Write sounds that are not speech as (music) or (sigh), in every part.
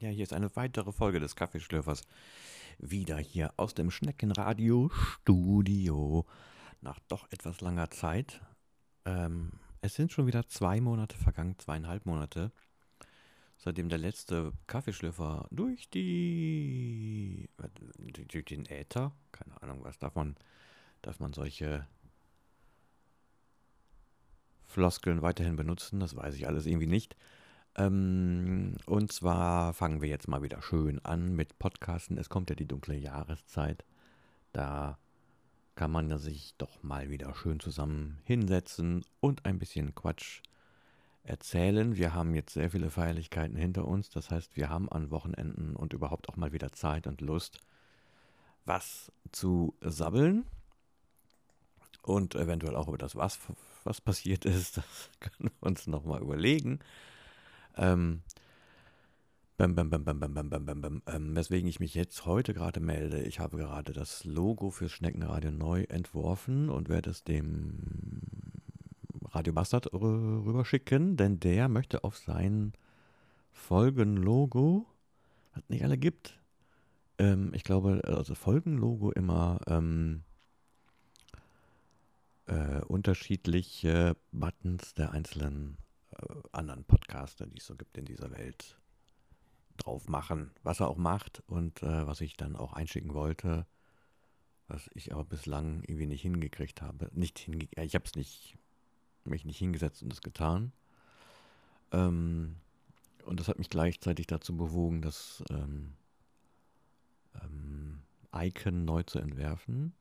Ja, hier ist eine weitere Folge des Kaffeeschlürfers. Wieder hier aus dem Schneckenradio-Studio. Nach doch etwas langer Zeit. Ähm, es sind schon wieder zwei Monate vergangen, zweieinhalb Monate, seitdem der letzte Kaffeeschlürfer durch die. durch den Äther, keine Ahnung, was man. darf man solche Floskeln weiterhin benutzen? Das weiß ich alles irgendwie nicht. Ähm, und zwar fangen wir jetzt mal wieder schön an mit Podcasten. Es kommt ja die dunkle Jahreszeit. Da kann man sich doch mal wieder schön zusammen hinsetzen und ein bisschen Quatsch erzählen. Wir haben jetzt sehr viele Feierlichkeiten hinter uns. Das heißt, wir haben an Wochenenden und überhaupt auch mal wieder Zeit und Lust, was zu sabbeln. Und eventuell auch über das, was, was passiert ist. (laughs) Das können wir uns nochmal überlegen. Ähm, bam, bam, bam, bam, bam, bam, bam, bam, bam. Ähm, weswegen ich mich jetzt heute gerade melde. Ich habe gerade das Logo fürs Schneckenradio neu entworfen und werde es dem Radio Bastard rüberschicken, denn der möchte auf sein Folgenlogo, was nicht alle gibt, ähm, ich glaube, also Folgenlogo immer ähm, äh, unterschiedliche Buttons der einzelnen anderen Podcaster, die es so gibt in dieser Welt, drauf machen, was er auch macht und äh, was ich dann auch einschicken wollte, was ich aber bislang irgendwie nicht hingekriegt habe. Nicht hinge ich habe es nicht, mich nicht hingesetzt und es getan. Ähm, und das hat mich gleichzeitig dazu bewogen, das ähm, ähm, Icon neu zu entwerfen.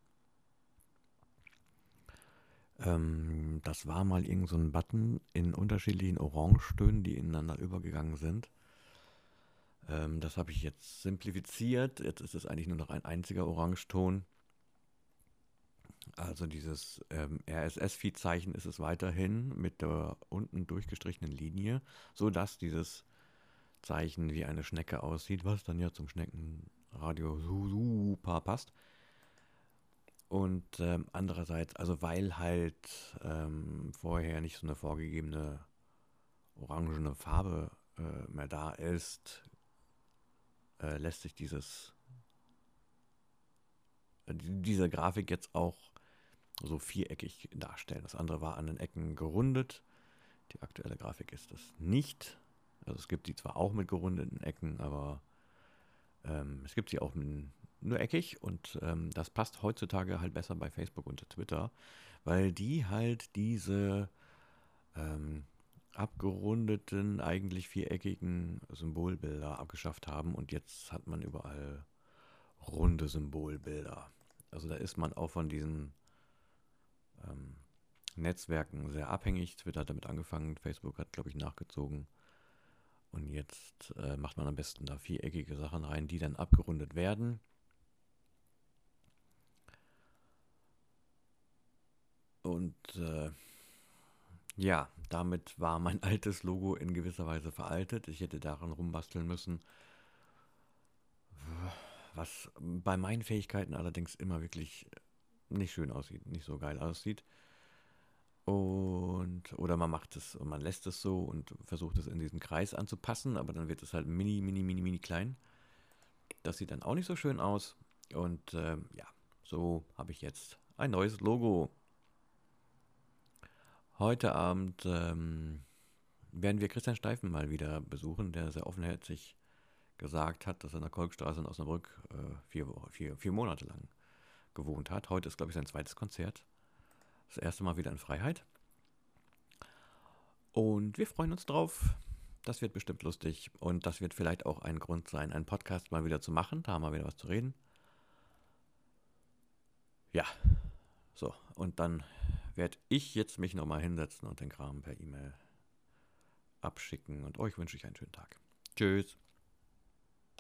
Ähm, das war mal irgend so ein Button in unterschiedlichen Orangetönen, die ineinander übergegangen sind. Ähm, das habe ich jetzt simplifiziert. Jetzt ist es eigentlich nur noch ein einziger Orangeton. Also dieses ähm, RSS-Feed-Zeichen ist es weiterhin mit der unten durchgestrichenen Linie, sodass dieses Zeichen wie eine Schnecke aussieht, was dann ja zum Schneckenradio super passt. Und ähm, andererseits, also weil halt ähm, vorher nicht so eine vorgegebene orangene Farbe äh, mehr da ist, äh, lässt sich dieses äh, diese Grafik jetzt auch so viereckig darstellen. Das andere war an den Ecken gerundet. Die aktuelle Grafik ist das nicht. Also es gibt die zwar auch mit gerundeten Ecken, aber ähm, es gibt sie auch mit nur eckig und ähm, das passt heutzutage halt besser bei Facebook und Twitter, weil die halt diese ähm, abgerundeten, eigentlich viereckigen Symbolbilder abgeschafft haben und jetzt hat man überall runde Symbolbilder. Also da ist man auch von diesen ähm, Netzwerken sehr abhängig. Twitter hat damit angefangen, Facebook hat, glaube ich, nachgezogen. Und jetzt äh, macht man am besten da viereckige Sachen rein, die dann abgerundet werden. Und äh, ja, damit war mein (laughs) altes Logo in gewisser Weise veraltet. Ich hätte daran rumbasteln müssen. Was bei meinen Fähigkeiten allerdings immer wirklich nicht schön aussieht, nicht so geil aussieht. Und, oder man macht es und man lässt es so und versucht es in diesen Kreis anzupassen, aber dann wird es halt mini, mini, mini, mini klein. Das sieht dann auch nicht so schön aus. Und äh, ja, so habe ich jetzt ein neues Logo. Heute Abend ähm, werden wir Christian Steifen mal wieder besuchen, der sehr offenherzig gesagt hat, dass er in der Kolkstraße in Osnabrück äh, vier, vier, vier Monate lang gewohnt hat. Heute ist, glaube ich, sein zweites Konzert. Das erste Mal wieder in Freiheit. Und wir freuen uns drauf. Das wird bestimmt lustig. Und das wird vielleicht auch ein Grund sein, einen Podcast mal wieder zu machen. Da haben wir wieder was zu reden. Ja. So, und dann werde ich jetzt mich nochmal hinsetzen und den Kram per E-Mail abschicken. Und euch wünsche ich einen schönen Tag. Tschüss.